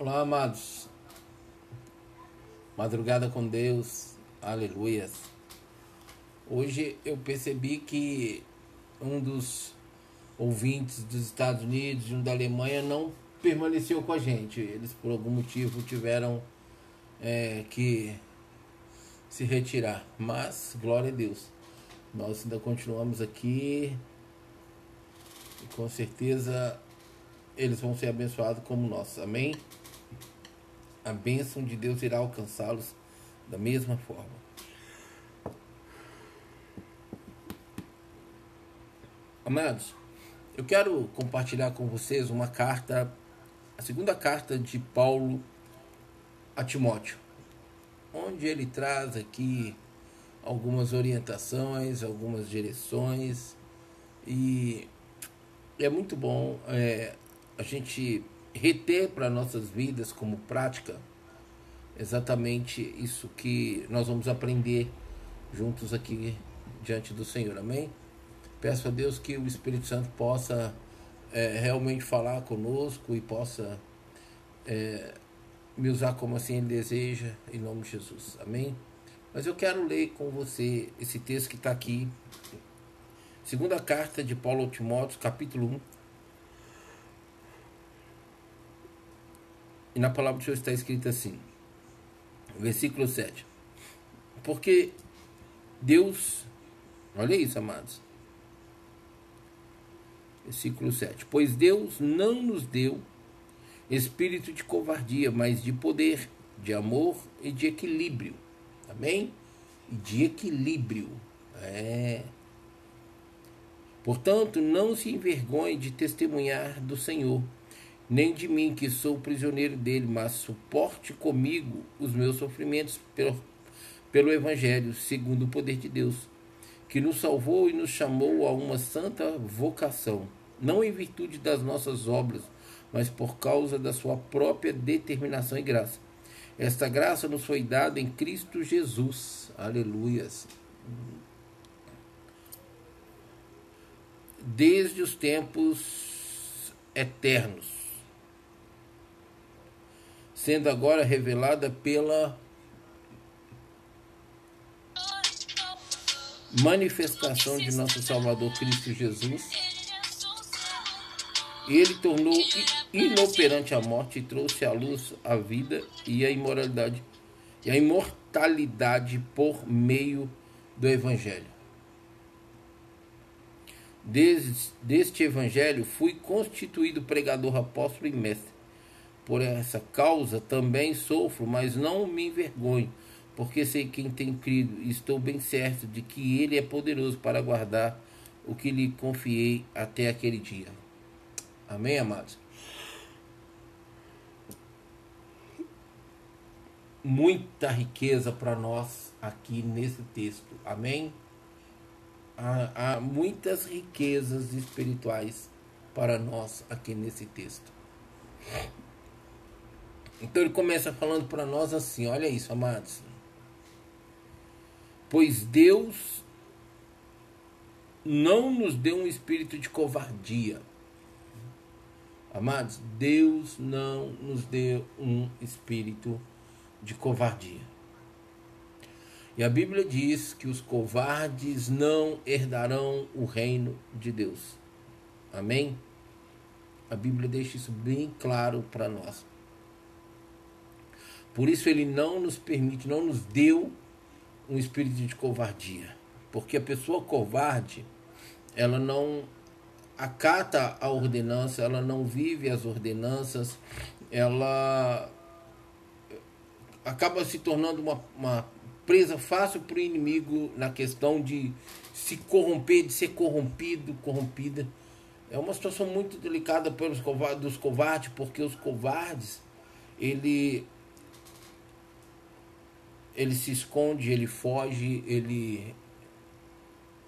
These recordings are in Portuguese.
Olá, amados. Madrugada com Deus. Aleluias. Hoje eu percebi que um dos ouvintes dos Estados Unidos e um da Alemanha não permaneceu com a gente. Eles, por algum motivo, tiveram é, que se retirar. Mas, glória a Deus, nós ainda continuamos aqui e com certeza eles vão ser abençoados como nós. Amém? A bênção de Deus irá alcançá-los da mesma forma. Amados, eu quero compartilhar com vocês uma carta, a segunda carta de Paulo a Timóteo, onde ele traz aqui algumas orientações, algumas direções e é muito bom é, a gente reter para nossas vidas como prática exatamente isso que nós vamos aprender juntos aqui diante do Senhor. Amém? Peço a Deus que o Espírito Santo possa é, realmente falar conosco e possa é, me usar como assim Ele deseja, em nome de Jesus. Amém? Mas eu quero ler com você esse texto que está aqui. Segunda carta de Paulo a Timóteo, capítulo 1. E na palavra do Senhor está escrito assim, versículo 7. Porque Deus, olha isso, amados versículo 7. Pois Deus não nos deu espírito de covardia, mas de poder, de amor e de equilíbrio. Amém? E de equilíbrio. É. Portanto, não se envergonhe de testemunhar do Senhor, nem de mim, que sou prisioneiro dele, mas suporte comigo os meus sofrimentos pelo, pelo Evangelho, segundo o poder de Deus, que nos salvou e nos chamou a uma santa vocação não em virtude das nossas obras, mas por causa da sua própria determinação e graça. Esta graça nos foi dada em Cristo Jesus. Aleluias. Desde os tempos eternos, sendo agora revelada pela manifestação de nosso Salvador Cristo Jesus ele tornou inoperante a morte e trouxe à luz a vida e a imoralidade e a imortalidade por meio do evangelho. Desde deste evangelho fui constituído pregador, apóstolo e mestre. Por essa causa também sofro, mas não me envergonho, porque sei quem tem crido e estou bem certo de que ele é poderoso para guardar o que lhe confiei até aquele dia. Amém, amados? Muita riqueza para nós aqui nesse texto. Amém? Há, há muitas riquezas espirituais para nós aqui nesse texto. Então ele começa falando para nós assim: olha isso, amados. Pois Deus não nos deu um espírito de covardia, Amados, Deus não nos deu um espírito de covardia. E a Bíblia diz que os covardes não herdarão o reino de Deus. Amém? A Bíblia deixa isso bem claro para nós. Por isso ele não nos permite, não nos deu um espírito de covardia. Porque a pessoa covarde, ela não acata a ordenança, ela não vive as ordenanças, ela acaba se tornando uma, uma presa fácil para o inimigo na questão de se corromper, de ser corrompido, corrompida. É uma situação muito delicada pelos covardes, dos covardes, porque os covardes, ele ele se esconde, ele foge, ele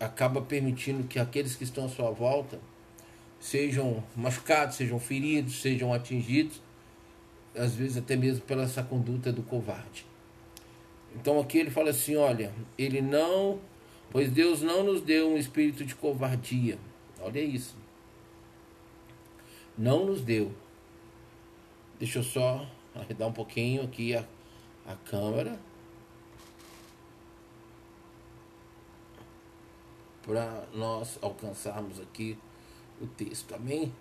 acaba permitindo que aqueles que estão à sua volta sejam machucados, sejam feridos, sejam atingidos, às vezes até mesmo pela essa conduta do covarde. Então aqui ele fala assim, olha, ele não, pois Deus não nos deu um espírito de covardia. Olha isso. Não nos deu. Deixa eu só arredar um pouquinho aqui a, a câmera. Para nós alcançarmos aqui o texto, amém?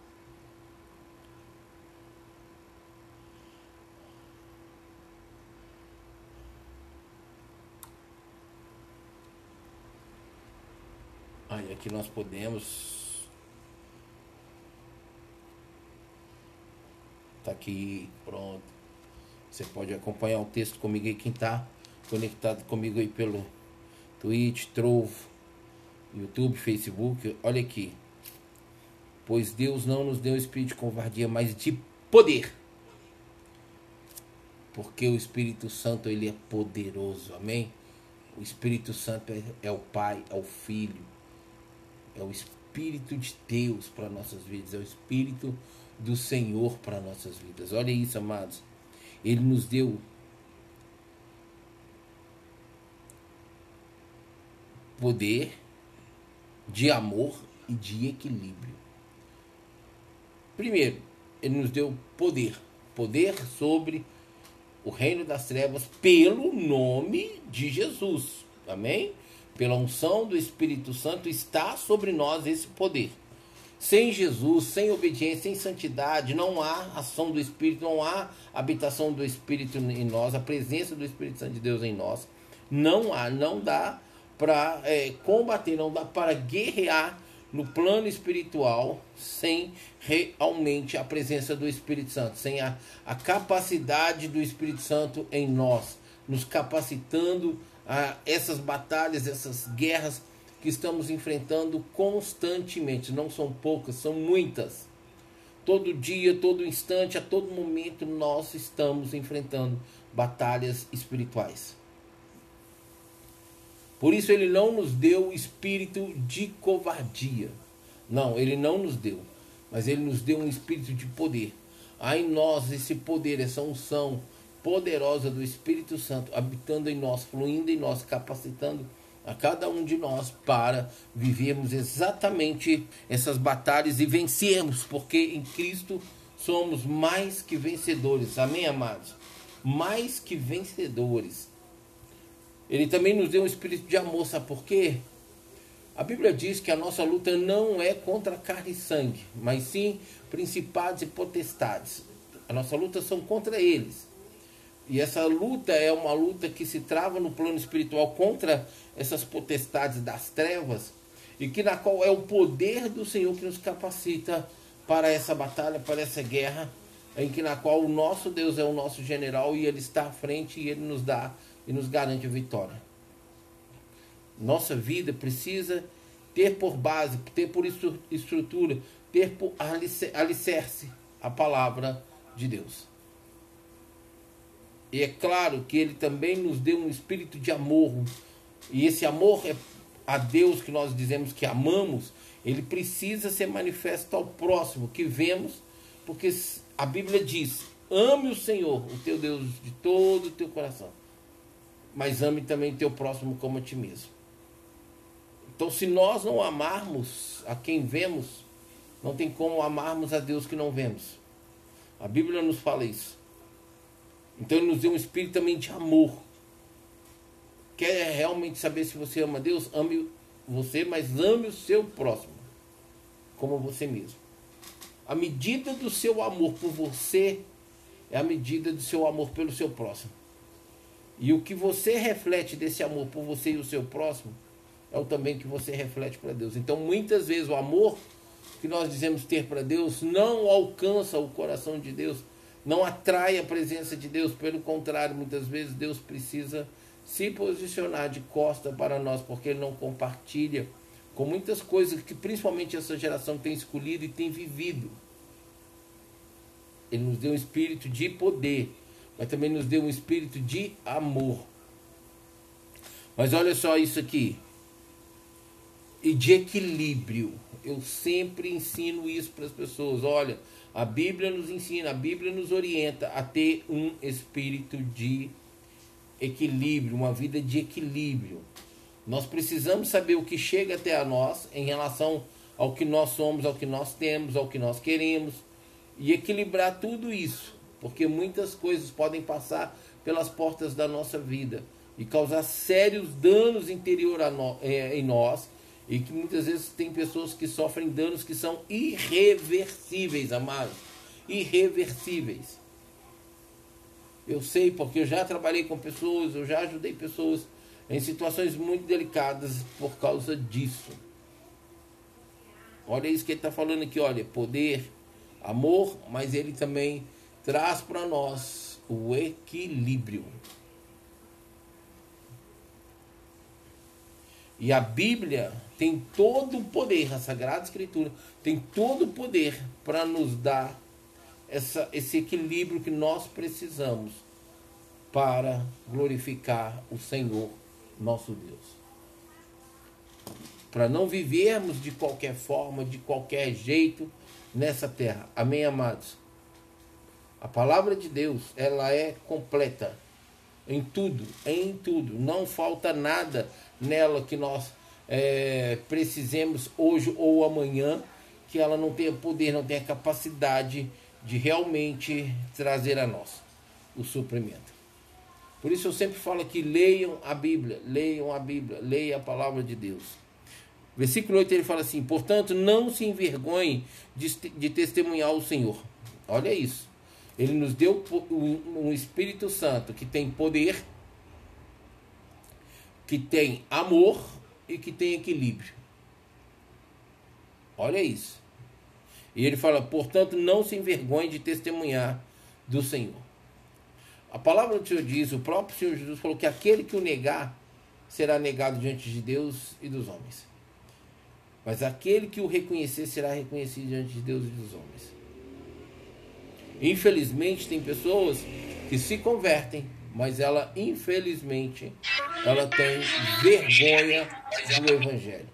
Aí aqui nós podemos. Tá aqui, pronto. Você pode acompanhar o texto comigo aí, quem tá conectado comigo aí pelo Twitch, Trovo, YouTube, Facebook. Olha aqui. Pois Deus não nos deu espírito de covardia, mas de poder. Porque o Espírito Santo ele é poderoso, amém? O Espírito Santo é, é o Pai, é o Filho, é o Espírito de Deus para nossas vidas, é o Espírito do Senhor para nossas vidas. Olha isso, amados. Ele nos deu poder de amor e de equilíbrio. Primeiro, ele nos deu poder, poder sobre o reino das trevas pelo nome de Jesus. Amém? pela unção do Espírito Santo, está sobre nós esse poder. Sem Jesus, sem obediência, sem santidade, não há ação do Espírito, não há habitação do Espírito em nós, a presença do Espírito Santo de Deus em nós. Não há, não dá para é, combater, não dá para guerrear no plano espiritual sem realmente a presença do Espírito Santo, sem a, a capacidade do Espírito Santo em nós, nos capacitando a essas batalhas, essas guerras que estamos enfrentando constantemente. Não são poucas, são muitas. Todo dia, todo instante, a todo momento nós estamos enfrentando batalhas espirituais. Por isso ele não nos deu espírito de covardia. Não, ele não nos deu, mas ele nos deu um espírito de poder. Há em nós esse poder, essa unção, poderosa do Espírito Santo habitando em nós, fluindo em nós, capacitando a cada um de nós para vivermos exatamente essas batalhas e vencermos, porque em Cristo somos mais que vencedores. Amém, amados? Mais que vencedores. Ele também nos deu um espírito de amor, sabe por quê? A Bíblia diz que a nossa luta não é contra carne e sangue, mas sim principados e potestades. A nossa luta são contra eles. E essa luta é uma luta que se trava no plano espiritual contra essas potestades das trevas e que na qual é o poder do Senhor que nos capacita para essa batalha, para essa guerra, em que na qual o nosso Deus é o nosso general e ele está à frente e ele nos dá e nos garante a vitória. Nossa vida precisa ter por base, ter por estrutura, ter por alicerce a palavra de Deus. E é claro que ele também nos deu um espírito de amor. E esse amor é a Deus que nós dizemos que amamos, ele precisa ser manifesto ao próximo, que vemos, porque a Bíblia diz: ame o Senhor, o teu Deus, de todo o teu coração, mas ame também teu próximo como a ti mesmo. Então, se nós não amarmos a quem vemos, não tem como amarmos a Deus que não vemos. A Bíblia nos fala isso. Então ele nos deu um espírito também de amor. Quer realmente saber se você ama Deus? Ame você, mas ame o seu próximo, como você mesmo. A medida do seu amor por você é a medida do seu amor pelo seu próximo. E o que você reflete desse amor por você e o seu próximo é o também que você reflete para Deus. Então, muitas vezes, o amor que nós dizemos ter para Deus não alcança o coração de Deus não atrai a presença de Deus, pelo contrário, muitas vezes Deus precisa se posicionar de costa para nós, porque Ele não compartilha com muitas coisas que principalmente essa geração tem escolhido e tem vivido. Ele nos deu um espírito de poder, mas também nos deu um espírito de amor. Mas olha só isso aqui. E de equilíbrio. Eu sempre ensino isso para as pessoas. Olha, a Bíblia nos ensina, a Bíblia nos orienta a ter um espírito de equilíbrio, uma vida de equilíbrio. Nós precisamos saber o que chega até a nós em relação ao que nós somos, ao que nós temos, ao que nós queremos e equilibrar tudo isso. Porque muitas coisas podem passar pelas portas da nossa vida e causar sérios danos interior no, é, em nós e que muitas vezes tem pessoas que sofrem danos que são irreversíveis, amados, irreversíveis. Eu sei porque eu já trabalhei com pessoas, eu já ajudei pessoas em situações muito delicadas por causa disso. Olha isso que ele está falando aqui, olha, poder, amor, mas ele também traz para nós o equilíbrio. E a Bíblia tem todo o poder, a Sagrada Escritura tem todo o poder para nos dar essa, esse equilíbrio que nós precisamos para glorificar o Senhor, nosso Deus. Para não vivermos de qualquer forma, de qualquer jeito nessa terra. Amém, amados? A palavra de Deus, ela é completa em tudo, em tudo. Não falta nada nela que nós é, precisemos hoje ou amanhã, que ela não tenha poder, não tenha capacidade de realmente trazer a nós o suprimento. Por isso eu sempre falo aqui, leiam a Bíblia, leiam a Bíblia, leiam a palavra de Deus. Versículo 8 ele fala assim: Portanto, não se envergonhe de, de testemunhar o Senhor. Olha isso. Ele nos deu um Espírito Santo que tem poder, que tem amor e que tem equilíbrio. Olha isso. E ele fala: portanto, não se envergonhe de testemunhar do Senhor. A palavra do Senhor diz: o próprio Senhor Jesus falou que aquele que o negar será negado diante de Deus e dos homens. Mas aquele que o reconhecer será reconhecido diante de Deus e dos homens. Infelizmente, tem pessoas que se convertem, mas ela, infelizmente, ela tem vergonha do Evangelho.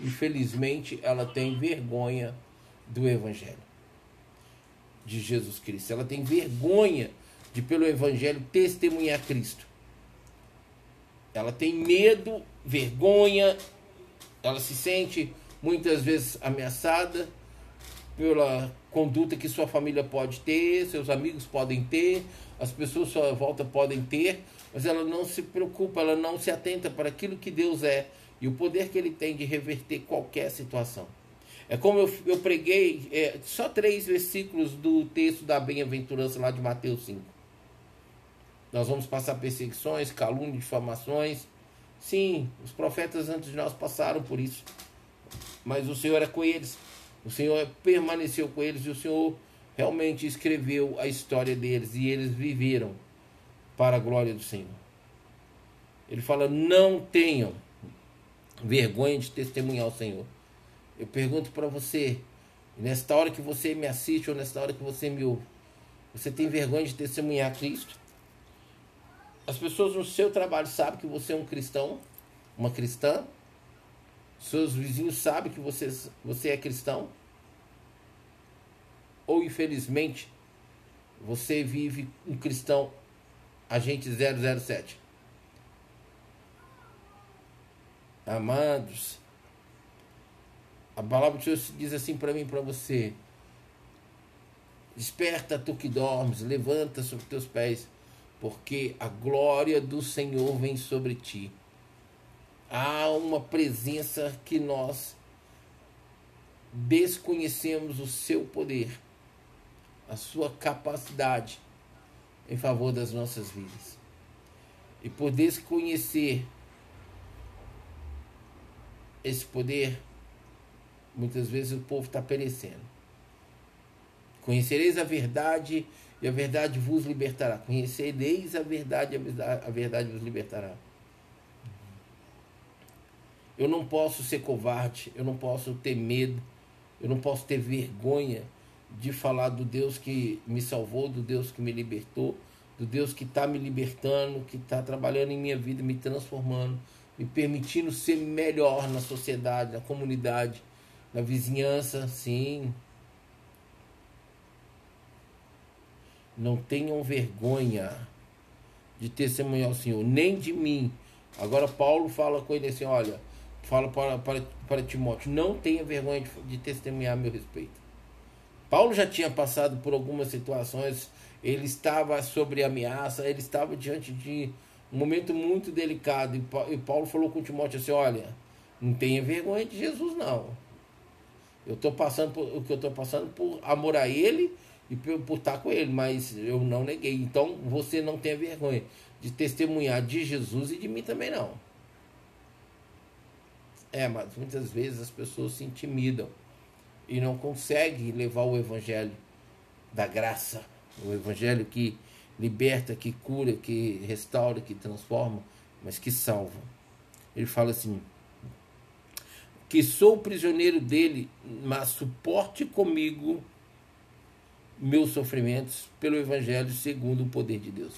Infelizmente, ela tem vergonha do Evangelho de Jesus Cristo. Ela tem vergonha de, pelo Evangelho, testemunhar Cristo. Ela tem medo, vergonha, ela se sente muitas vezes ameaçada pela conduta que sua família pode ter, seus amigos podem ter, as pessoas à sua volta podem ter, mas ela não se preocupa, ela não se atenta para aquilo que Deus é e o poder que ele tem de reverter qualquer situação. É como eu, eu preguei é, só três versículos do texto da bem-aventurança lá de Mateus 5. Nós vamos passar perseguições, calúnias, difamações. Sim, os profetas antes de nós passaram por isso. Mas o Senhor é com eles. O Senhor permaneceu com eles e o Senhor realmente escreveu a história deles e eles viveram para a glória do Senhor. Ele fala: não tenham vergonha de testemunhar o Senhor. Eu pergunto para você, nesta hora que você me assiste ou nesta hora que você me ouve, você tem vergonha de testemunhar Cristo? As pessoas no seu trabalho sabem que você é um cristão, uma cristã? Seus vizinhos sabem que você, você é cristão? Ou infelizmente você vive um cristão agente 007? Amados, a palavra de Deus diz assim para mim, para você: Desperta tu que dormes, levanta sobre teus pés, porque a glória do Senhor vem sobre ti. Há uma presença que nós desconhecemos o seu poder, a sua capacidade em favor das nossas vidas. E por desconhecer esse poder, muitas vezes o povo está perecendo. Conhecereis a verdade e a verdade vos libertará. Conhecereis a verdade e a verdade vos libertará. Eu não posso ser covarde, eu não posso ter medo, eu não posso ter vergonha de falar do Deus que me salvou, do Deus que me libertou, do Deus que está me libertando, que está trabalhando em minha vida, me transformando, me permitindo ser melhor na sociedade, na comunidade, na vizinhança, sim. Não tenham vergonha de testemunhar o Senhor, nem de mim. Agora Paulo fala com ele assim, olha, fala para, para, para Timóteo, não tenha vergonha de, de testemunhar a meu respeito. Paulo já tinha passado por algumas situações, ele estava sobre ameaça, ele estava diante de um momento muito delicado. E Paulo falou com Timóteo assim: olha, não tenha vergonha de Jesus, não. Eu estou passando por, o que eu estou passando por amor a ele e por, por estar com ele, mas eu não neguei. Então você não tenha vergonha de testemunhar de Jesus e de mim também não. É, mas muitas vezes as pessoas se intimidam e não conseguem levar o evangelho da graça, o evangelho que liberta, que cura, que restaura, que transforma, mas que salva. Ele fala assim: que sou prisioneiro dele, mas suporte comigo meus sofrimentos pelo Evangelho segundo o poder de Deus.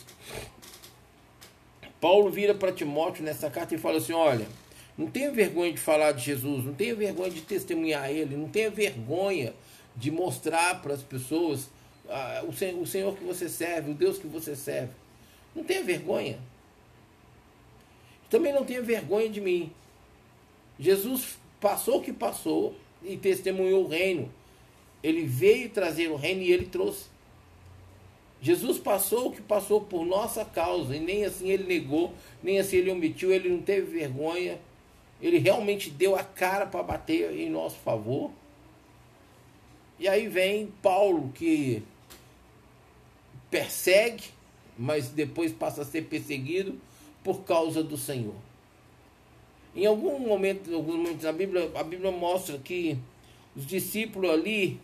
Paulo vira para Timóteo nessa carta e fala assim: olha, não tenha vergonha de falar de Jesus, não tenha vergonha de testemunhar Ele, não tenha vergonha de mostrar para as pessoas ah, o, o Senhor que você serve, o Deus que você serve. Não tenha vergonha. Também não tenha vergonha de mim. Jesus passou o que passou e testemunhou o reino. Ele veio trazer o reino e ele trouxe. Jesus passou o que passou por nossa causa e nem assim ele negou, nem assim ele omitiu, ele não teve vergonha. Ele realmente deu a cara para bater em nosso favor. E aí vem Paulo que persegue, mas depois passa a ser perseguido por causa do Senhor. Em algum momento, em alguns momentos da Bíblia, a Bíblia mostra que os discípulos ali,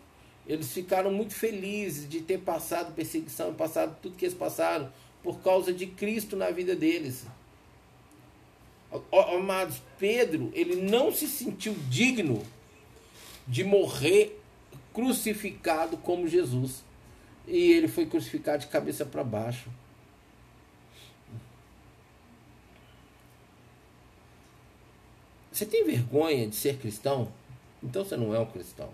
eles ficaram muito felizes de ter passado perseguição, passado tudo que eles passaram por causa de Cristo na vida deles. Amados, Pedro, ele não se sentiu digno de morrer crucificado como Jesus. E ele foi crucificado de cabeça para baixo. Você tem vergonha de ser cristão? Então você não é um cristão.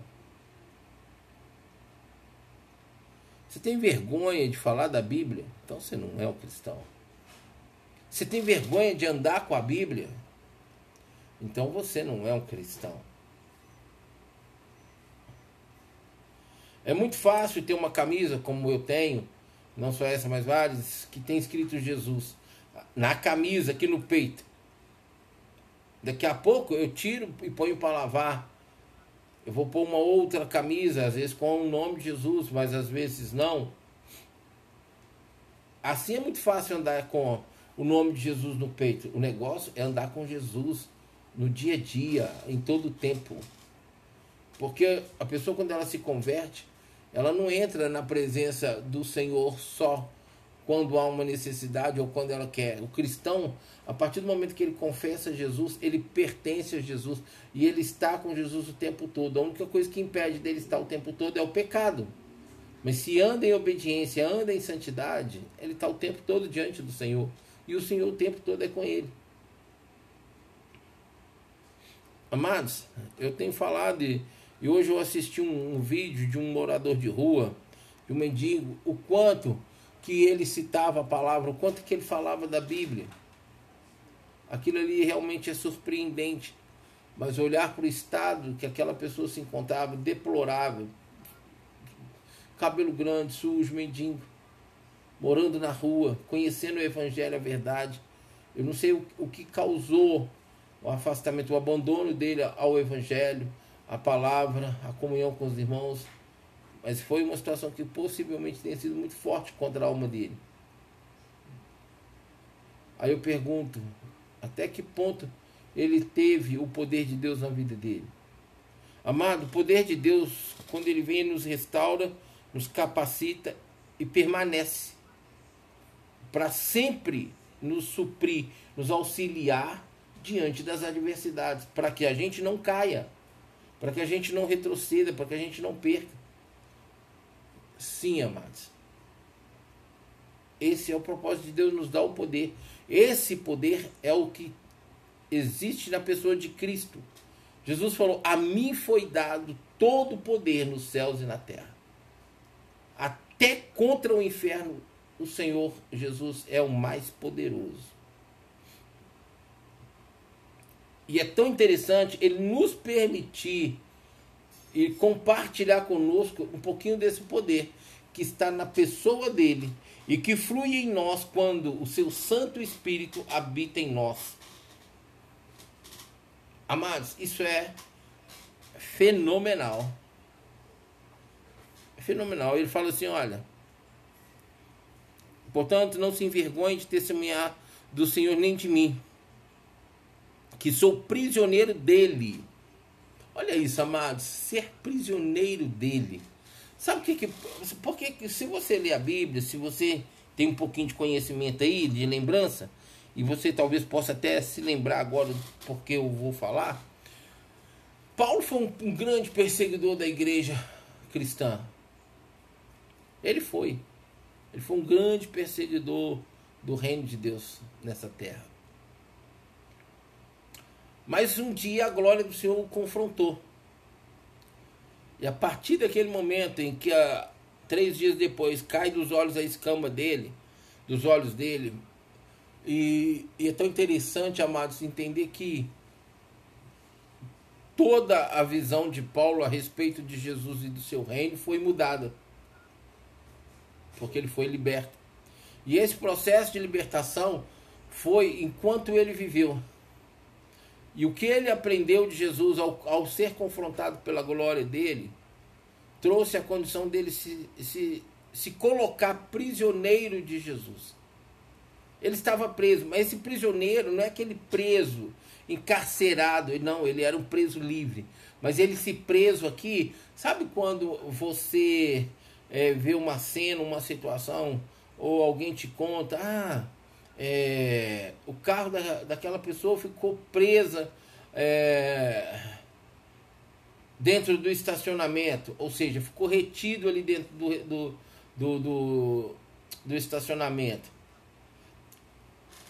Você tem vergonha de falar da Bíblia? Então você não é um cristão. Você tem vergonha de andar com a Bíblia? Então você não é um cristão. É muito fácil ter uma camisa como eu tenho, não só essa, mas várias, que tem escrito Jesus na camisa, aqui no peito. Daqui a pouco eu tiro e ponho para lavar. Eu vou pôr uma outra camisa, às vezes com o nome de Jesus, mas às vezes não. Assim é muito fácil andar com o nome de Jesus no peito. O negócio é andar com Jesus no dia a dia, em todo o tempo. Porque a pessoa, quando ela se converte, ela não entra na presença do Senhor só quando há uma necessidade ou quando ela quer. O cristão, a partir do momento que ele confessa Jesus, ele pertence a Jesus e ele está com Jesus o tempo todo. A única coisa que impede dele estar o tempo todo é o pecado. Mas se anda em obediência, anda em santidade, ele está o tempo todo diante do Senhor. E o Senhor o tempo todo é com ele. Amados, eu tenho falado e, e hoje eu assisti um, um vídeo de um morador de rua, de um mendigo, o quanto que ele citava a palavra, o quanto que ele falava da Bíblia. Aquilo ali realmente é surpreendente. Mas olhar para o estado que aquela pessoa se encontrava, deplorável. Cabelo grande, sujo, mendigo. Morando na rua, conhecendo o Evangelho, a verdade. Eu não sei o, o que causou o afastamento, o abandono dele ao Evangelho, a palavra, a comunhão com os irmãos. Mas foi uma situação que possivelmente tenha sido muito forte contra a alma dele. Aí eu pergunto, até que ponto ele teve o poder de Deus na vida dele? Amado, o poder de Deus, quando ele vem, nos restaura, nos capacita e permanece para sempre nos suprir, nos auxiliar diante das adversidades, para que a gente não caia, para que a gente não retroceda, para que a gente não perca. Sim, amados. Esse é o propósito de Deus nos dar o poder. Esse poder é o que existe na pessoa de Cristo. Jesus falou: A mim foi dado todo o poder nos céus e na terra. Até contra o inferno, o Senhor Jesus é o mais poderoso. E é tão interessante ele nos permitir e compartilhar conosco um pouquinho desse poder que está na pessoa dele e que flui em nós quando o seu Santo Espírito habita em nós. Amados, isso é fenomenal. É fenomenal. Ele fala assim: olha, portanto, não se envergonhe de testemunhar do Senhor nem de mim, que sou prisioneiro dele. Olha isso, amados, ser prisioneiro dele. Sabe o que que. Porque se você lê a Bíblia, se você tem um pouquinho de conhecimento aí, de lembrança, e você talvez possa até se lembrar agora porque eu vou falar. Paulo foi um, um grande perseguidor da igreja cristã. Ele foi. Ele foi um grande perseguidor do reino de Deus nessa terra. Mas um dia a glória do Senhor o confrontou. E a partir daquele momento em que, a, três dias depois, cai dos olhos a escama dele, dos olhos dele, e, e é tão interessante, amados, entender que toda a visão de Paulo a respeito de Jesus e do seu reino foi mudada. Porque ele foi liberto. E esse processo de libertação foi enquanto ele viveu. E o que ele aprendeu de Jesus ao, ao ser confrontado pela glória dele, trouxe a condição dele se, se, se colocar prisioneiro de Jesus. Ele estava preso, mas esse prisioneiro não é aquele preso, encarcerado, não, ele era um preso livre. Mas ele se preso aqui, sabe quando você é, vê uma cena, uma situação, ou alguém te conta, ah, é, o carro da, daquela pessoa ficou presa é, dentro do estacionamento, ou seja, ficou retido ali dentro do, do, do, do, do estacionamento.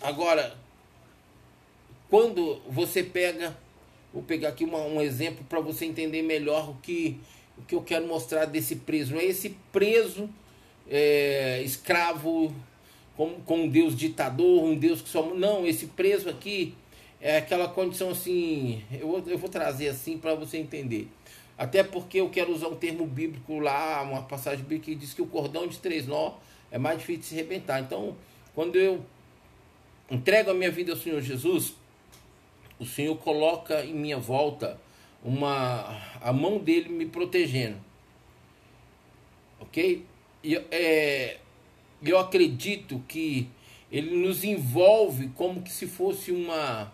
Agora, quando você pega, vou pegar aqui uma, um exemplo para você entender melhor o que, o que eu quero mostrar desse preso. É esse preso é, escravo com, com um Deus ditador, um Deus que só. Não, esse preso aqui é aquela condição assim. Eu, eu vou trazer assim para você entender. Até porque eu quero usar um termo bíblico lá, uma passagem bíblica que diz que o cordão de três nó é mais difícil de se arrebentar. Então, quando eu entrego a minha vida ao Senhor Jesus, o Senhor coloca em minha volta uma a mão dele me protegendo. Ok? E, é, eu acredito que ele nos envolve como que se fosse uma.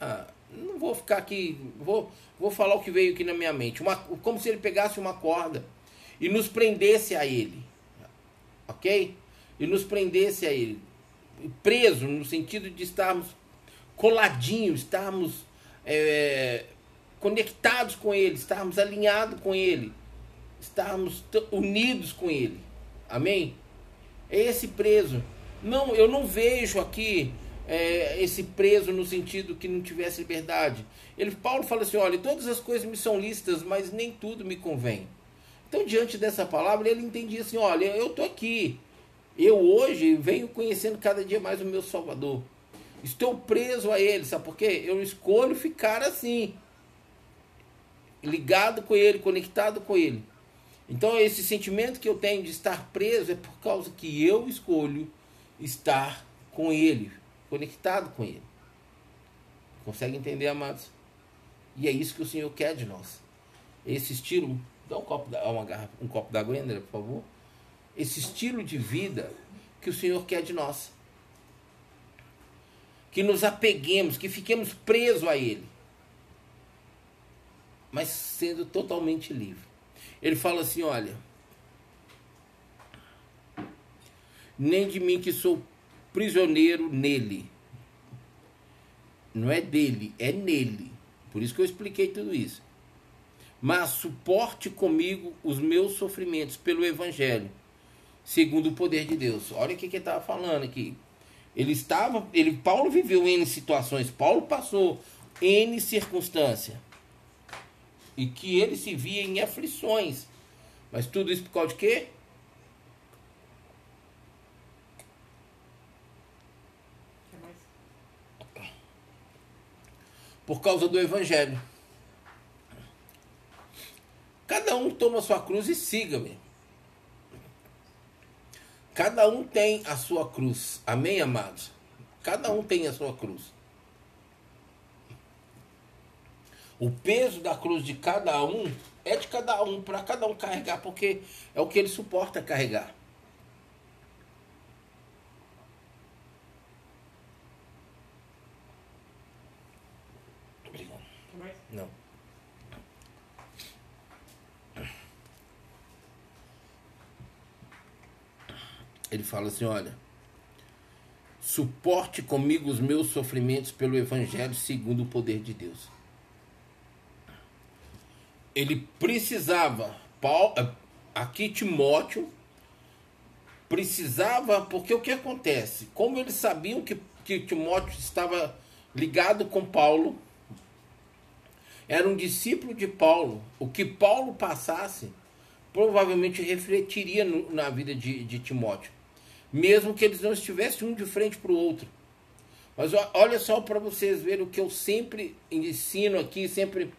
Ah, não vou ficar aqui, vou, vou falar o que veio aqui na minha mente. Uma, como se ele pegasse uma corda e nos prendesse a ele. Ok? E nos prendesse a ele. Preso, no sentido de estarmos coladinhos, estarmos é, conectados com ele, estarmos alinhados com ele, estarmos unidos com ele. Amém? É esse preso. Não, eu não vejo aqui é, esse preso no sentido que não tivesse liberdade. Ele, Paulo fala assim: olha, todas as coisas me são listas, mas nem tudo me convém. Então, diante dessa palavra, ele entendia assim: olha, eu estou aqui. Eu hoje venho conhecendo cada dia mais o meu Salvador. Estou preso a ele, sabe por quê? Eu escolho ficar assim, ligado com ele, conectado com ele. Então, esse sentimento que eu tenho de estar preso é por causa que eu escolho estar com Ele, conectado com Ele. Consegue entender, amados? E é isso que o Senhor quer de nós. Esse estilo. Dá um copo, uma garrafa, um copo d'água, André, por favor. Esse estilo de vida que o Senhor quer de nós. Que nos apeguemos, que fiquemos presos a Ele. Mas sendo totalmente livre. Ele fala assim: olha, nem de mim que sou prisioneiro nele. Não é dele, é nele. Por isso que eu expliquei tudo isso. Mas suporte comigo os meus sofrimentos pelo Evangelho, segundo o poder de Deus. Olha o que, ele estava falando aqui. Ele estava, ele, Paulo viveu N situações, Paulo passou N circunstâncias e que ele se via em aflições. Mas tudo isso por causa de quê? Por causa do Evangelho. Cada um toma sua cruz e siga-me. Cada um tem a sua cruz. Amém, amados? Cada um tem a sua cruz. O peso da cruz de cada um é de cada um, para cada um carregar, porque é o que ele suporta carregar. Obrigado. Não. Ele fala assim: olha, suporte comigo os meus sofrimentos pelo Evangelho segundo o poder de Deus ele precisava, Paulo, eh, aqui Timóteo precisava, porque o que acontece? Como eles sabiam que, que Timóteo estava ligado com Paulo, era um discípulo de Paulo, o que Paulo passasse provavelmente refletiria no, na vida de, de Timóteo, mesmo que eles não estivessem um de frente para o outro. Mas olha só para vocês verem o que eu sempre ensino aqui, sempre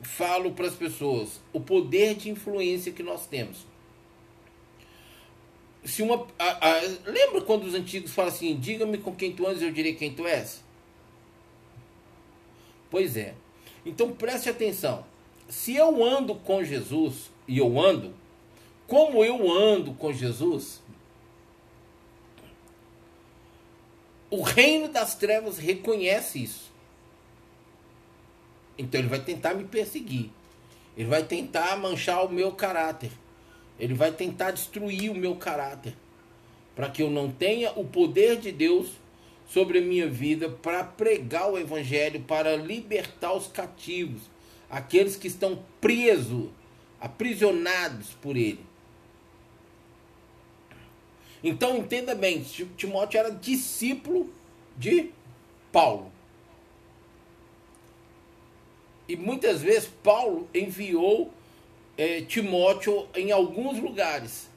falo para as pessoas o poder de influência que nós temos. Se uma, a, a, lembra quando os antigos falam assim: diga-me com quem tu andas, eu direi quem tu és? Pois é. Então preste atenção. Se eu ando com Jesus, e eu ando, como eu ando com Jesus, o reino das trevas reconhece isso. Então ele vai tentar me perseguir. Ele vai tentar manchar o meu caráter. Ele vai tentar destruir o meu caráter. Para que eu não tenha o poder de Deus sobre a minha vida para pregar o evangelho, para libertar os cativos, aqueles que estão presos, aprisionados por ele. Então entenda bem, Timóteo era discípulo de Paulo. E muitas vezes Paulo enviou é, Timóteo em alguns lugares.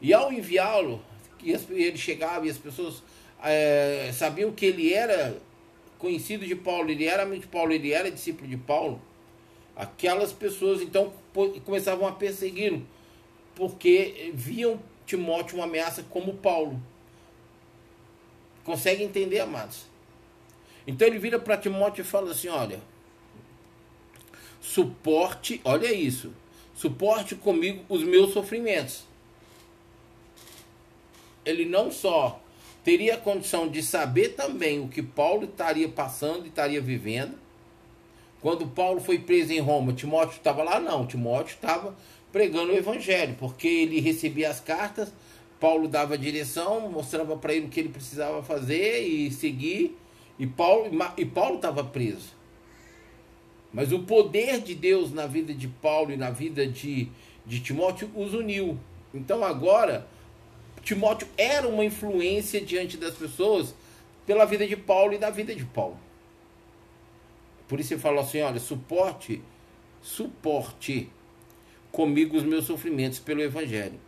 E ao enviá-lo, ele chegava e as pessoas é, sabiam que ele era conhecido de Paulo, ele era amigo de Paulo, ele era discípulo de Paulo. Aquelas pessoas então começavam a persegui-lo, porque viam Timóteo uma ameaça como Paulo. Consegue entender, amados? Então ele vira para Timóteo e fala assim: Olha, suporte, olha isso, suporte comigo os meus sofrimentos. Ele não só teria a condição de saber também o que Paulo estaria passando e estaria vivendo. Quando Paulo foi preso em Roma, Timóteo estava lá? Não, Timóteo estava pregando o evangelho, porque ele recebia as cartas, Paulo dava direção, mostrava para ele o que ele precisava fazer e seguir, e Paulo e Paulo estava preso. Mas o poder de Deus na vida de Paulo e na vida de, de Timóteo os uniu. Então agora, Timóteo era uma influência diante das pessoas pela vida de Paulo e da vida de Paulo. Por isso ele falou assim: olha, suporte, suporte comigo os meus sofrimentos pelo Evangelho.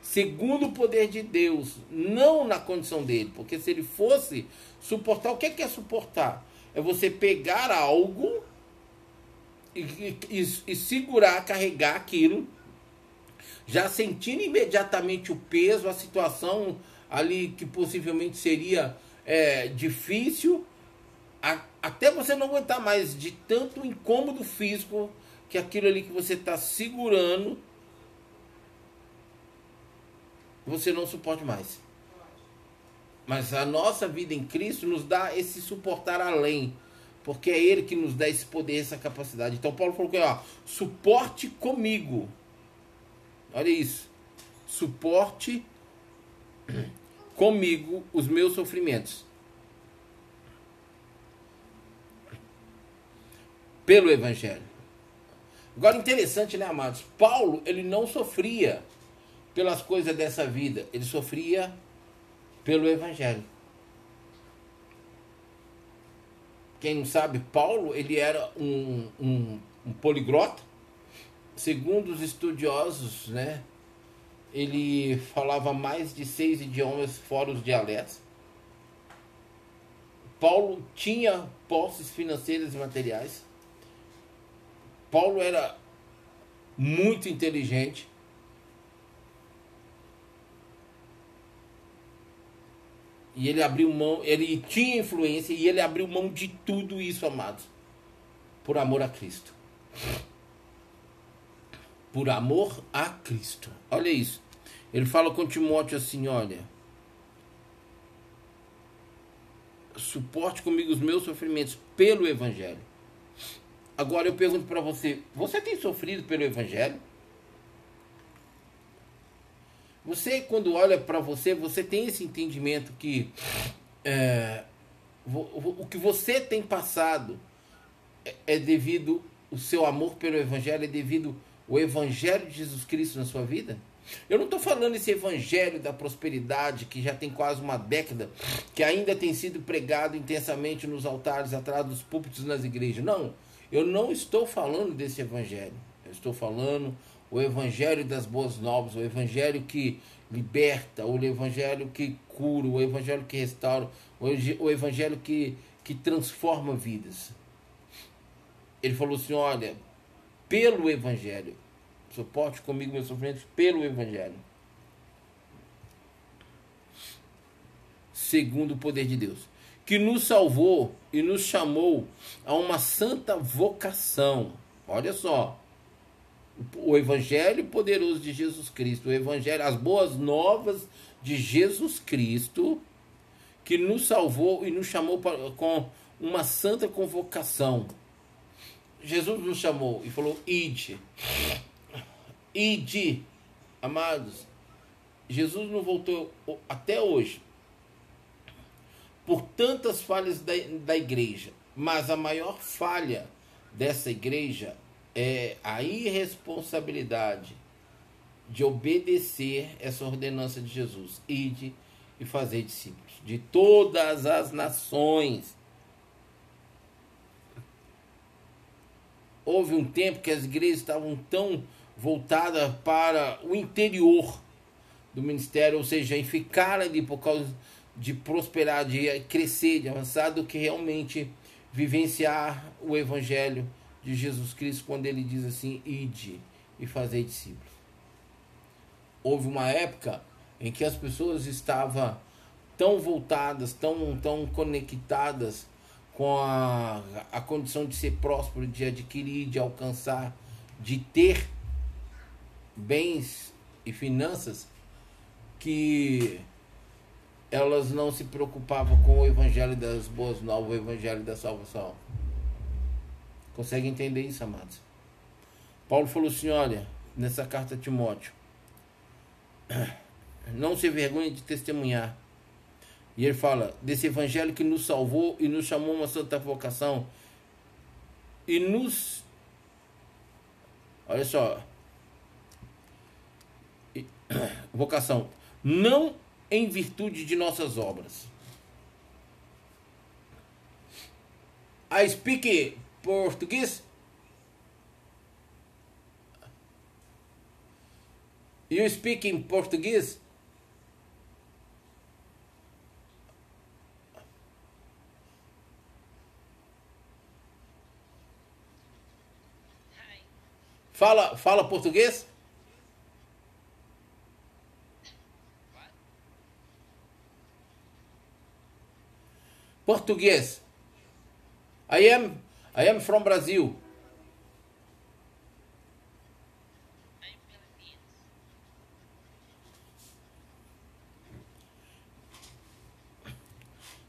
Segundo o poder de Deus, não na condição dele. Porque se ele fosse suportar, o que é, é suportar? É você pegar algo e, e, e segurar, carregar aquilo, já sentindo imediatamente o peso, a situação ali que possivelmente seria é, difícil, a, até você não aguentar mais de tanto incômodo físico que aquilo ali que você está segurando, você não suporte mais. Mas a nossa vida em Cristo nos dá esse suportar além porque é Ele que nos dá esse poder, essa capacidade. Então Paulo falou que ó, suporte comigo. Olha isso. Suporte comigo os meus sofrimentos. Pelo Evangelho. Agora interessante, né, amados? Paulo, ele não sofria pelas coisas dessa vida, ele sofria pelo Evangelho. Quem não sabe, Paulo ele era um, um, um poliglota. Segundo os estudiosos, né, ele falava mais de seis idiomas fora os dialetos. Paulo tinha posses financeiras e materiais. Paulo era muito inteligente. E ele abriu mão, ele tinha influência e ele abriu mão de tudo isso, amados, por amor a Cristo. Por amor a Cristo. Olha isso. Ele fala com Timóteo assim: olha, suporte comigo os meus sofrimentos pelo Evangelho. Agora eu pergunto para você: você tem sofrido pelo Evangelho? Você, quando olha para você, você tem esse entendimento que é, o que você tem passado é, é devido o seu amor pelo Evangelho, é devido o Evangelho de Jesus Cristo na sua vida? Eu não estou falando esse evangelho da prosperidade que já tem quase uma década, que ainda tem sido pregado intensamente nos altares, atrás dos púlpitos nas igrejas. Não, eu não estou falando desse evangelho. Eu estou falando o evangelho das boas novas, o evangelho que liberta, o evangelho que cura, o evangelho que restaura, o evangelho que, que transforma vidas. Ele falou assim: olha, pelo evangelho, suporte comigo meus sofrimentos pelo Evangelho. Segundo o poder de Deus, que nos salvou e nos chamou a uma santa vocação. Olha só, o Evangelho poderoso de Jesus Cristo, o Evangelho, as boas novas de Jesus Cristo, que nos salvou e nos chamou com uma santa convocação. Jesus nos chamou e falou: Ide e de, amados, Jesus não voltou até hoje por tantas falhas da, da igreja, mas a maior falha dessa igreja é a irresponsabilidade de obedecer essa ordenança de Jesus. Ide e fazer discípulos de todas as nações. Houve um tempo que as igrejas estavam tão voltada para o interior do ministério, ou seja, em ficar ali por causa de prosperar, de crescer, de avançar, do que realmente vivenciar o evangelho de Jesus Cristo quando ele diz assim: ide e fazer discípulos. Houve uma época em que as pessoas estavam tão voltadas, tão, tão conectadas com a, a condição de ser próspero, de adquirir, de alcançar, de ter bens e finanças que elas não se preocupavam com o evangelho das boas novas, o evangelho da salvação. Consegue entender isso, amados? Paulo falou assim: olha, nessa carta a Timóteo, não se vergonhe de testemunhar. E ele fala desse evangelho que nos salvou e nos chamou uma santa vocação e nos Olha só, vocação, não em virtude de nossas obras. I speak português. You speak in português? Fala, fala português? Português. I am I am from Brazil.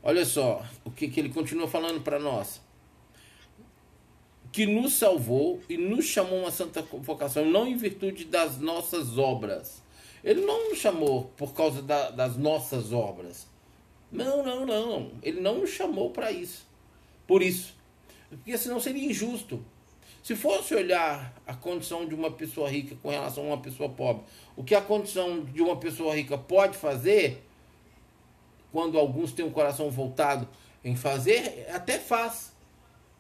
Olha só o que, que ele continua falando para nós. Que nos salvou e nos chamou uma santa vocação, não em virtude das nossas obras. Ele não nos chamou por causa da, das nossas obras. Não, não, não. Ele não chamou para isso. Por isso. Porque senão seria injusto. Se fosse olhar a condição de uma pessoa rica com relação a uma pessoa pobre, o que a condição de uma pessoa rica pode fazer, quando alguns têm um coração voltado em fazer, até faz.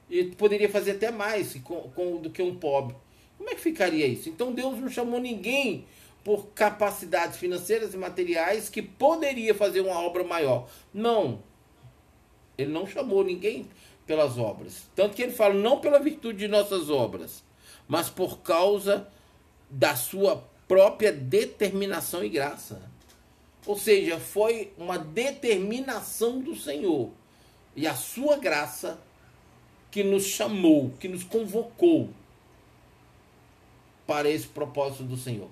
E poderia fazer até mais com, com, do que um pobre. Como é que ficaria isso? Então Deus não chamou ninguém por capacidades financeiras e materiais que poderia fazer uma obra maior. Não. Ele não chamou ninguém pelas obras. Tanto que ele fala, não pela virtude de nossas obras, mas por causa da sua própria determinação e graça. Ou seja, foi uma determinação do Senhor e a sua graça que nos chamou, que nos convocou para esse propósito do Senhor.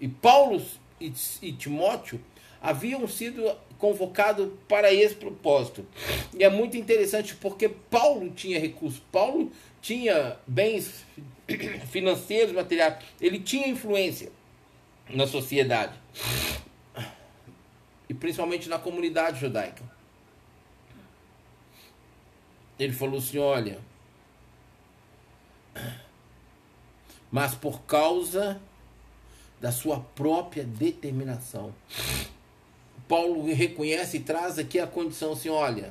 E Paulo e, Timóteo haviam sido convocados para esse propósito. E é muito interessante porque Paulo tinha recursos, Paulo tinha bens financeiros, materiais, ele tinha influência na sociedade e principalmente na comunidade judaica. Ele falou assim: olha, mas por causa da sua própria determinação. Paulo reconhece e traz aqui a condição assim: olha,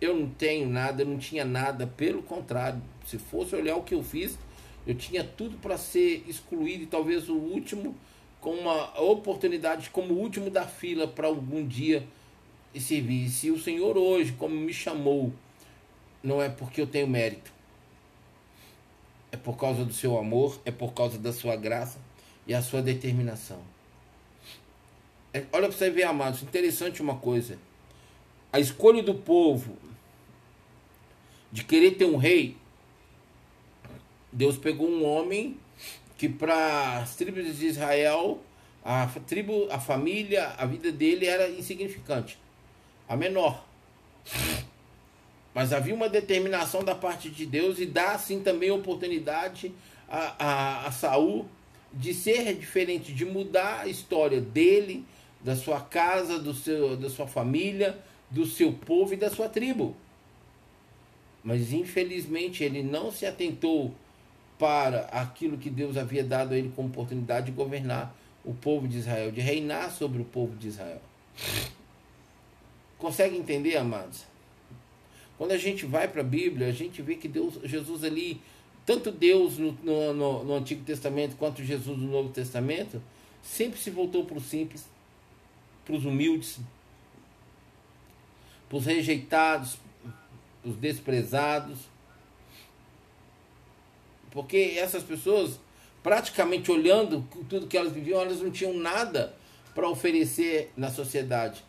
eu não tenho nada, eu não tinha nada, pelo contrário, se fosse olhar o que eu fiz, eu tinha tudo para ser excluído e talvez o último com uma oportunidade como o último da fila para algum dia servir. Se o Senhor hoje, como me chamou, não é porque eu tenho mérito, é por causa do seu amor, é por causa da sua graça e a sua determinação. É, olha para você ver, amados, interessante uma coisa. A escolha do povo de querer ter um rei, Deus pegou um homem que para as tribos de Israel, a tribo, a família, a vida dele era insignificante, a menor. Mas havia uma determinação da parte de Deus e dá assim também oportunidade a, a, a Saul de ser diferente, de mudar a história dele, da sua casa, do seu, da sua família, do seu povo e da sua tribo. Mas infelizmente ele não se atentou para aquilo que Deus havia dado a ele como oportunidade de governar o povo de Israel, de reinar sobre o povo de Israel. Consegue entender, amados? Quando a gente vai para a Bíblia, a gente vê que Deus, Jesus ali, tanto Deus no, no, no Antigo Testamento quanto Jesus no Novo Testamento, sempre se voltou para o simples, para os humildes, para os rejeitados, para os desprezados. Porque essas pessoas, praticamente olhando tudo que elas viviam, elas não tinham nada para oferecer na sociedade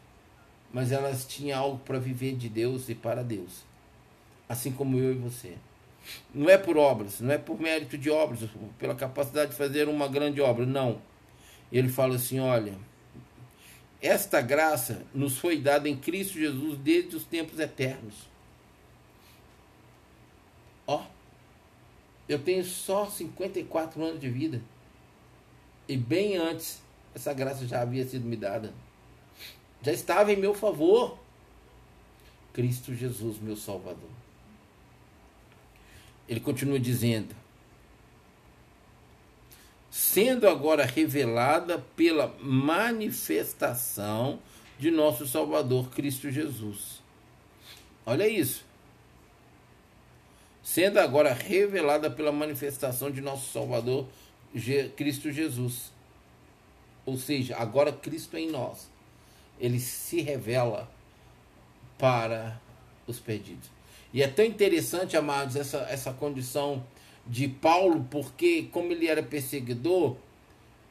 mas elas tinham algo para viver de Deus e para Deus, assim como eu e você. Não é por obras, não é por mérito de obras, pela capacidade de fazer uma grande obra, não. Ele fala assim: olha, esta graça nos foi dada em Cristo Jesus desde os tempos eternos. Ó, eu tenho só 54 anos de vida. E bem antes, essa graça já havia sido me dada já estava em meu favor. Cristo Jesus, meu Salvador. Ele continua dizendo: sendo agora revelada pela manifestação de nosso Salvador Cristo Jesus. Olha isso. Sendo agora revelada pela manifestação de nosso Salvador Cristo Jesus. Ou seja, agora Cristo é em nós ele se revela para os perdidos. E é tão interessante, amados, essa, essa condição de Paulo, porque como ele era perseguidor,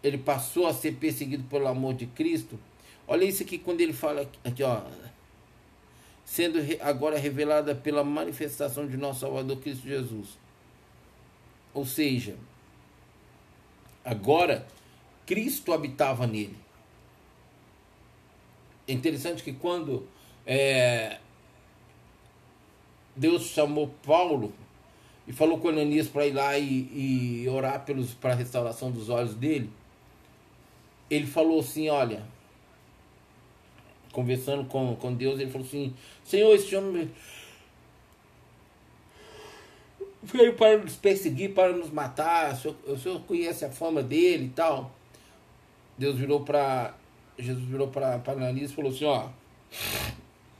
ele passou a ser perseguido pelo amor de Cristo. Olha isso aqui quando ele fala aqui, ó, sendo agora revelada pela manifestação de nosso Salvador Cristo Jesus. Ou seja, agora Cristo habitava nele. É interessante que quando é, Deus chamou Paulo e falou com Ananias para ir lá e, e orar para a restauração dos olhos dele, ele falou assim: Olha, conversando com, com Deus, ele falou assim: Senhor, esse homem veio para nos perseguir, para nos matar. O senhor, o senhor conhece a fama dele e tal. Deus virou para Jesus virou para Ananias e falou assim: Ó,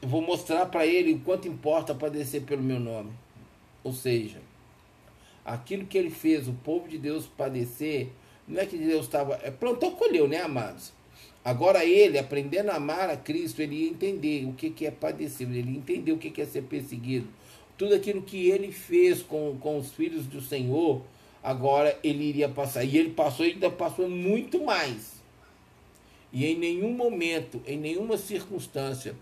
eu vou mostrar para ele o quanto importa padecer pelo meu nome. Ou seja, aquilo que ele fez, o povo de Deus padecer, não é que Deus estava. É, pronto, acolheu, né, amados? Agora ele, aprendendo a amar a Cristo, ele ia entender o que, que é padecer, ele ia entender o que, que é ser perseguido. Tudo aquilo que ele fez com, com os filhos do Senhor, agora ele iria passar. E ele passou ainda passou muito mais. E em nenhum momento, em nenhuma circunstância,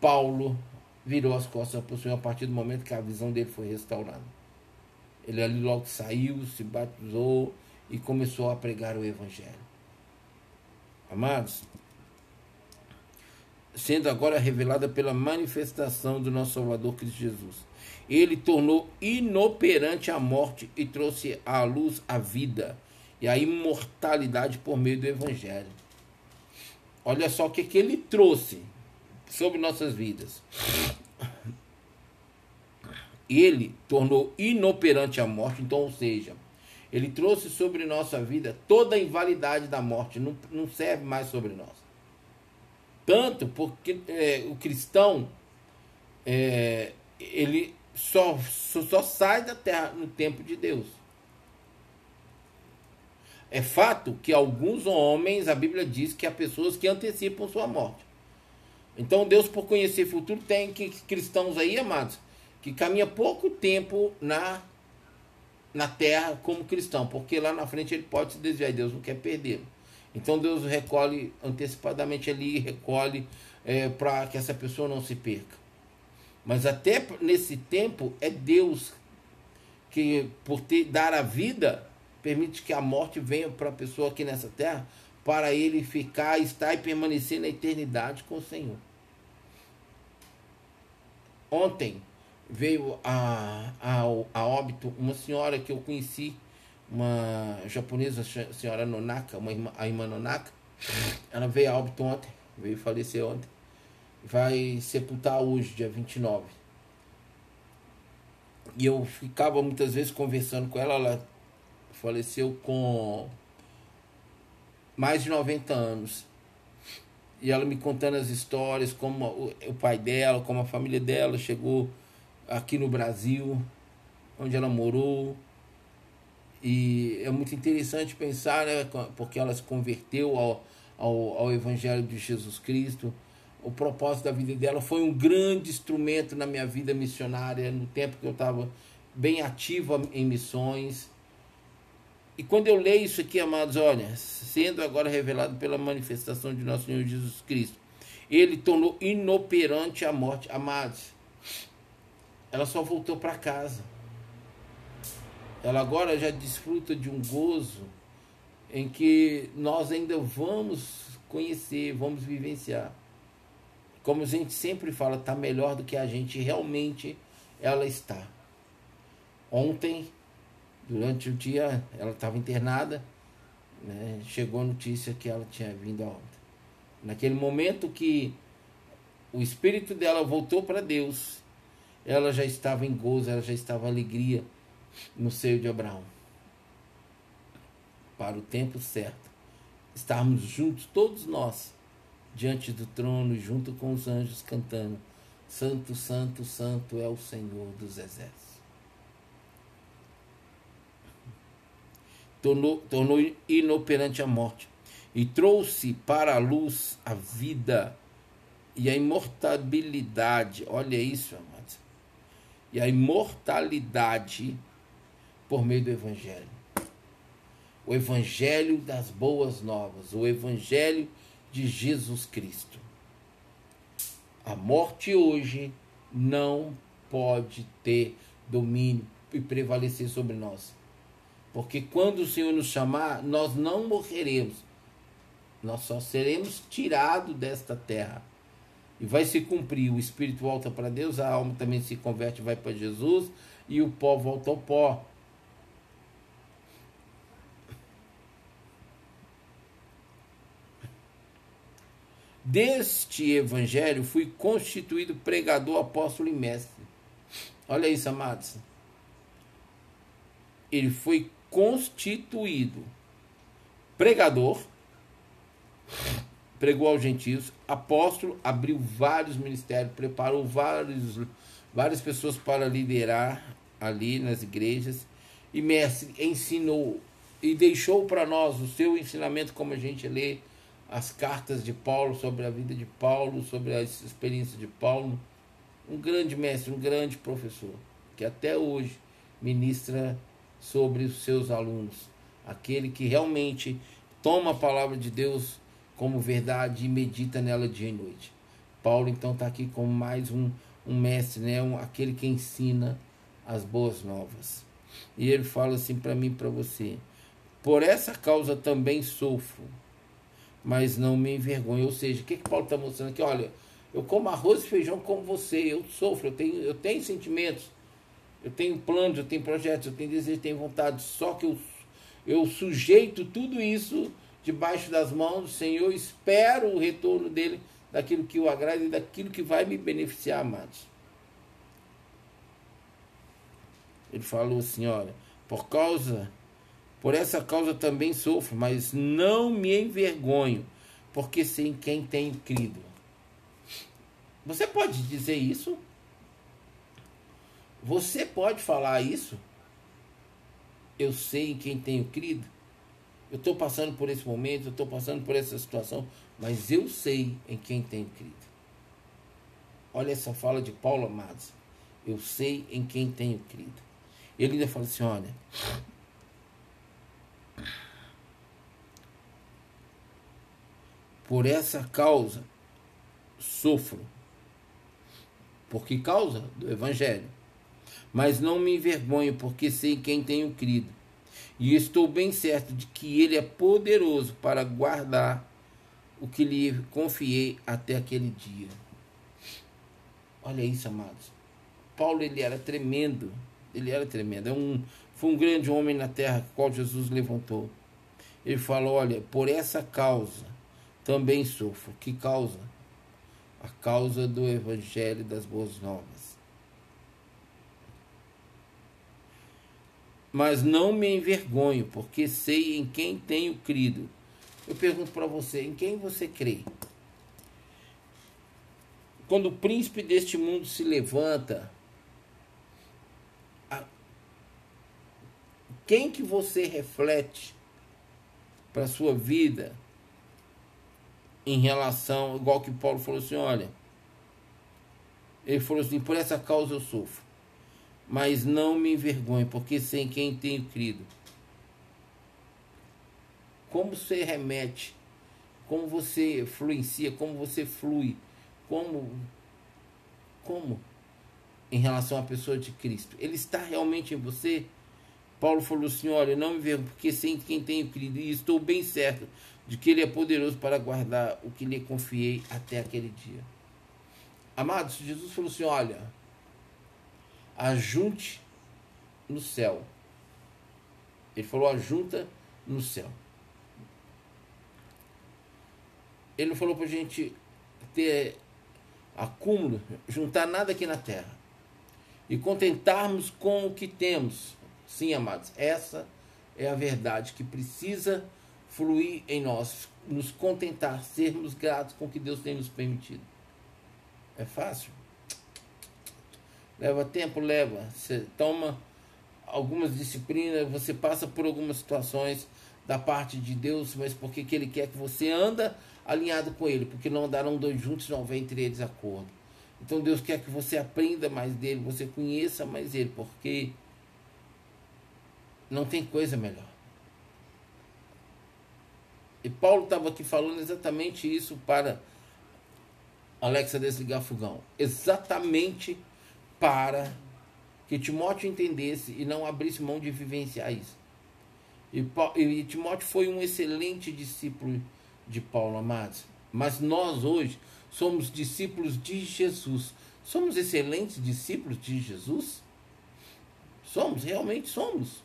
Paulo virou as costas para o Senhor a partir do momento que a visão dele foi restaurada. Ele ali logo saiu, se batizou e começou a pregar o Evangelho. Amados, sendo agora revelada pela manifestação do nosso Salvador Cristo Jesus. Ele tornou inoperante a morte e trouxe à luz a vida e a imortalidade por meio do Evangelho. Olha só o que, que ele trouxe sobre nossas vidas. Ele tornou inoperante a morte, então, ou seja, ele trouxe sobre nossa vida toda a invalidade da morte, não, não serve mais sobre nós. Tanto porque é, o cristão é, ele só, só, só sai da terra no tempo de Deus. É fato que alguns homens, a Bíblia diz que há pessoas que antecipam sua morte. Então Deus, por conhecer o futuro, tem que cristãos aí, amados, que caminha pouco tempo na na terra como cristão, porque lá na frente ele pode se desviar Deus não quer perdê-lo. Então Deus recolhe antecipadamente ali, recolhe é, para que essa pessoa não se perca. Mas até nesse tempo é Deus que, por ter, dar a vida, permite que a morte venha para a pessoa aqui nessa terra, para ele ficar, estar e permanecer na eternidade com o Senhor. Ontem veio a, a, a óbito uma senhora que eu conheci uma japonesa, senhora Nonaka, uma irmã, a irmã Nonaka. Ela veio a óbito ontem, veio falecer ontem. Vai sepultar hoje, dia 29. E eu ficava muitas vezes conversando com ela, ela faleceu com mais de 90 anos. E ela me contando as histórias, como o, o pai dela, como a família dela chegou aqui no Brasil, onde ela morou, e é muito interessante pensar, né, porque ela se converteu ao, ao, ao Evangelho de Jesus Cristo. O propósito da vida dela foi um grande instrumento na minha vida missionária, no tempo que eu estava bem ativa em missões. E quando eu leio isso aqui, amados, olha, sendo agora revelado pela manifestação de nosso Senhor Jesus Cristo, ele tornou inoperante a morte. Amados, ela só voltou para casa ela agora já desfruta de um gozo em que nós ainda vamos conhecer, vamos vivenciar. Como a gente sempre fala, está melhor do que a gente realmente ela está. Ontem, durante o dia, ela estava internada, né? chegou a notícia que ela tinha vindo a óbito. Naquele momento que o espírito dela voltou para Deus, ela já estava em gozo, ela já estava alegria no seio de Abraão. Para o tempo certo, estarmos juntos, todos nós, diante do trono, junto com os anjos cantando: Santo, Santo, Santo é o Senhor dos Exércitos. Tornou, tornou inoperante a morte e trouxe para a luz a vida e a imortalidade. Olha isso, amados. E a imortalidade por meio do Evangelho. O Evangelho das Boas Novas, o Evangelho de Jesus Cristo. A morte hoje não pode ter domínio e prevalecer sobre nós. Porque quando o Senhor nos chamar, nós não morreremos. Nós só seremos tirados desta terra. E vai se cumprir. O espírito volta para Deus, a alma também se converte, vai para Jesus, e o pó volta ao pó. Deste evangelho fui constituído pregador, apóstolo e mestre. Olha isso, amados. Ele foi constituído pregador, pregou aos gentios, apóstolo, abriu vários ministérios, preparou vários, várias pessoas para liderar ali nas igrejas, e mestre ensinou e deixou para nós o seu ensinamento, como a gente lê as cartas de Paulo, sobre a vida de Paulo, sobre a experiência de Paulo. Um grande mestre, um grande professor, que até hoje ministra sobre os seus alunos, aquele que realmente toma a palavra de Deus como verdade e medita nela dia e noite. Paulo então está aqui como mais um, um mestre, né? Um, aquele que ensina as boas novas. E ele fala assim para mim para você: por essa causa também sofro, mas não me envergonho. Ou seja, o que, que Paulo está mostrando aqui? Olha, eu como arroz e feijão como você, eu sofro, eu tenho, eu tenho sentimentos, eu tenho planos, eu tenho projetos, eu tenho desejos, eu tenho vontade, só que eu, eu sujeito tudo isso debaixo das mãos do Senhor, espero o retorno dele daquilo que o agrada e daquilo que vai me beneficiar, amados. Ele falou assim: olha, por causa, por essa causa também sofro, mas não me envergonho, porque sei em quem tenho crido. Você pode dizer isso? Você pode falar isso? Eu sei em quem tenho crido? Eu estou passando por esse momento, eu estou passando por essa situação, mas eu sei em quem tenho crido. Olha essa fala de Paulo Amados. Eu sei em quem tenho crido. Ele ainda fala assim: olha. Por essa causa sofro. Por que causa? Do Evangelho. Mas não me envergonho, porque sei em quem tenho crido e estou bem certo de que Ele é poderoso para guardar o que lhe confiei até aquele dia. Olha isso, amados. Paulo ele era tremendo, ele era tremendo. É um, foi um grande homem na terra, qual Jesus levantou. Ele falou: Olha, por essa causa também sofro. Que causa? A causa do Evangelho das Boas Novas. Mas não me envergonho, porque sei em quem tenho crido. Eu pergunto para você, em quem você crê? Quando o príncipe deste mundo se levanta, a... quem que você reflete para a sua vida em relação, igual que Paulo falou assim, olha, ele falou assim, por essa causa eu sofro mas não me envergonho, porque sei em quem tenho crido. Como você remete, como você influencia, como você flui, como, como em relação à pessoa de Cristo. Ele está realmente em você? Paulo falou assim: Olha, não me envergonho, porque sei em quem tenho crido, e estou bem certo de que Ele é poderoso para guardar o que lhe confiei até aquele dia. Amados, Jesus falou assim: Olha ajunte no céu. Ele falou ajunta no céu. Ele não falou para a gente ter acúmulo, juntar nada aqui na terra. E contentarmos com o que temos. Sim, amados, essa é a verdade que precisa fluir em nós, nos contentar, sermos gratos com o que Deus tem nos permitido. É fácil? Leva tempo? Leva. Você toma algumas disciplinas, você passa por algumas situações da parte de Deus, mas porque que Ele quer que você anda alinhado com Ele, porque não andarão dois juntos, não vem entre eles acordo. Então Deus quer que você aprenda mais dele, você conheça mais Ele, porque não tem coisa melhor. E Paulo estava aqui falando exatamente isso para Alexa desligar fogão. Exatamente para que Timóteo entendesse e não abrisse mão de vivenciar isso. E, e Timóteo foi um excelente discípulo de Paulo, amados. Mas nós hoje somos discípulos de Jesus. Somos excelentes discípulos de Jesus? Somos, realmente somos.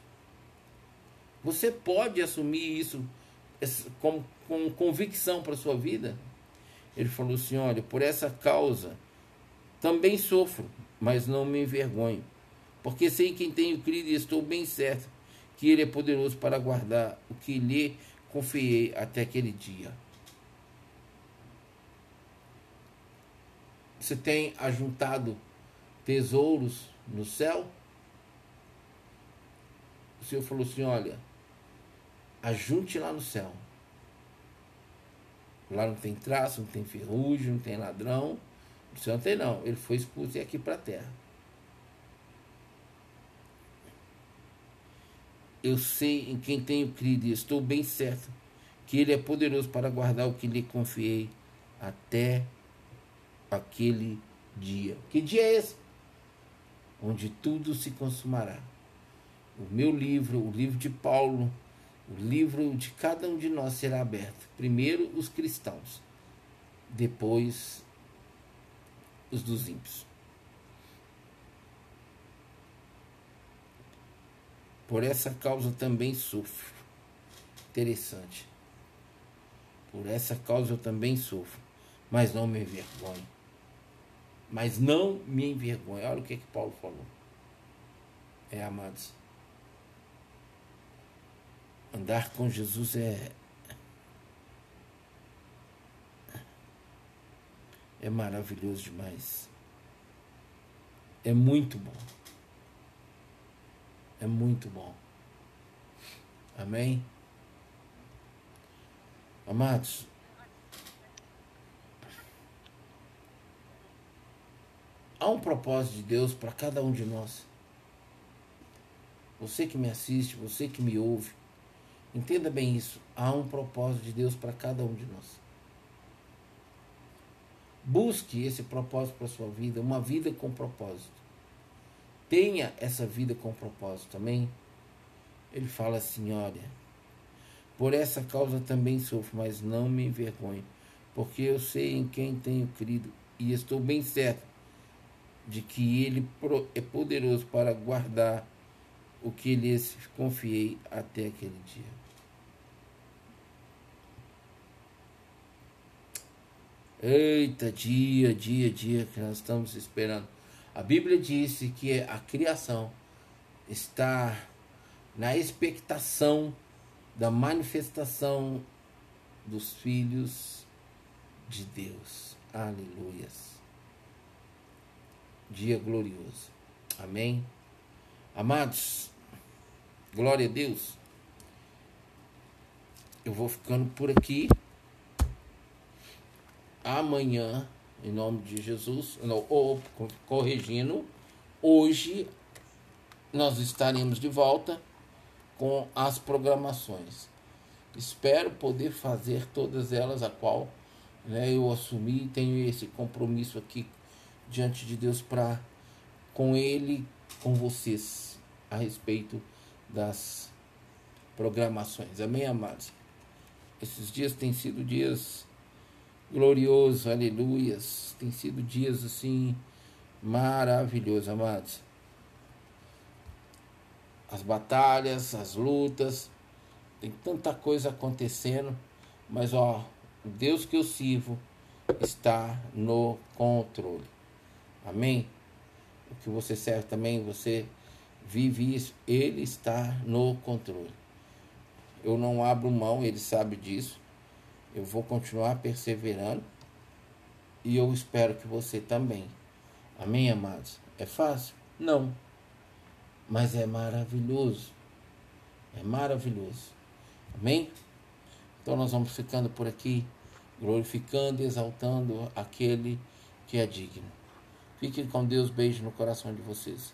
Você pode assumir isso com, com convicção para a sua vida? Ele falou assim: olha, por essa causa também sofro, mas não me envergonho, porque sei quem tenho crido e estou bem certo que Ele é poderoso para guardar o que lhe confiei até aquele dia. Você tem ajuntado tesouros no céu? O Senhor falou assim: olha, ajunte lá no céu. Lá não tem traço, não tem ferrugem, não tem ladrão o Senhor não. Ele foi expulso aqui para a terra. eu sei em quem tenho crido e estou bem certo que Ele é poderoso para guardar o que lhe confiei até aquele dia. Que dia é esse? Onde tudo se consumará. O meu livro, o livro de Paulo, o livro de cada um de nós será aberto. Primeiro os cristãos, depois os dos ímpios. Por essa causa também sofro. Interessante. Por essa causa eu também sofro, mas não me envergonho. Mas não me envergonho. Olha o que, que Paulo falou. É, amados. Andar com Jesus é. É maravilhoso demais. É muito bom. É muito bom. Amém? Amados, há um propósito de Deus para cada um de nós. Você que me assiste, você que me ouve, entenda bem isso. Há um propósito de Deus para cada um de nós. Busque esse propósito para a sua vida, uma vida com propósito. Tenha essa vida com propósito também. Ele fala assim: olha, por essa causa também sofro, mas não me envergonho, porque eu sei em quem tenho crido e estou bem certo de que Ele é poderoso para guardar o que lhes confiei até aquele dia. Eita, dia, dia, dia que nós estamos esperando. A Bíblia disse que a criação está na expectação da manifestação dos filhos de Deus. Aleluias. Dia glorioso. Amém. Amados, glória a Deus. Eu vou ficando por aqui. Amanhã, em nome de Jesus, ou corrigindo, hoje nós estaremos de volta com as programações. Espero poder fazer todas elas a qual né, eu assumi tenho esse compromisso aqui diante de Deus para com ele, com vocês a respeito das programações. Amém, amados. Esses dias têm sido dias gloriosos, aleluias. Tem sido dias assim maravilhosos, amados as batalhas, as lutas, tem tanta coisa acontecendo, mas ó, Deus que eu sirvo está no controle. Amém? O que você serve também, você vive isso, ele está no controle. Eu não abro mão, ele sabe disso. Eu vou continuar perseverando e eu espero que você também. Amém, amados? É fácil? Não mas é maravilhoso. É maravilhoso. Amém? Então nós vamos ficando por aqui, glorificando e exaltando aquele que é digno. Fiquem com Deus, beijo no coração de vocês.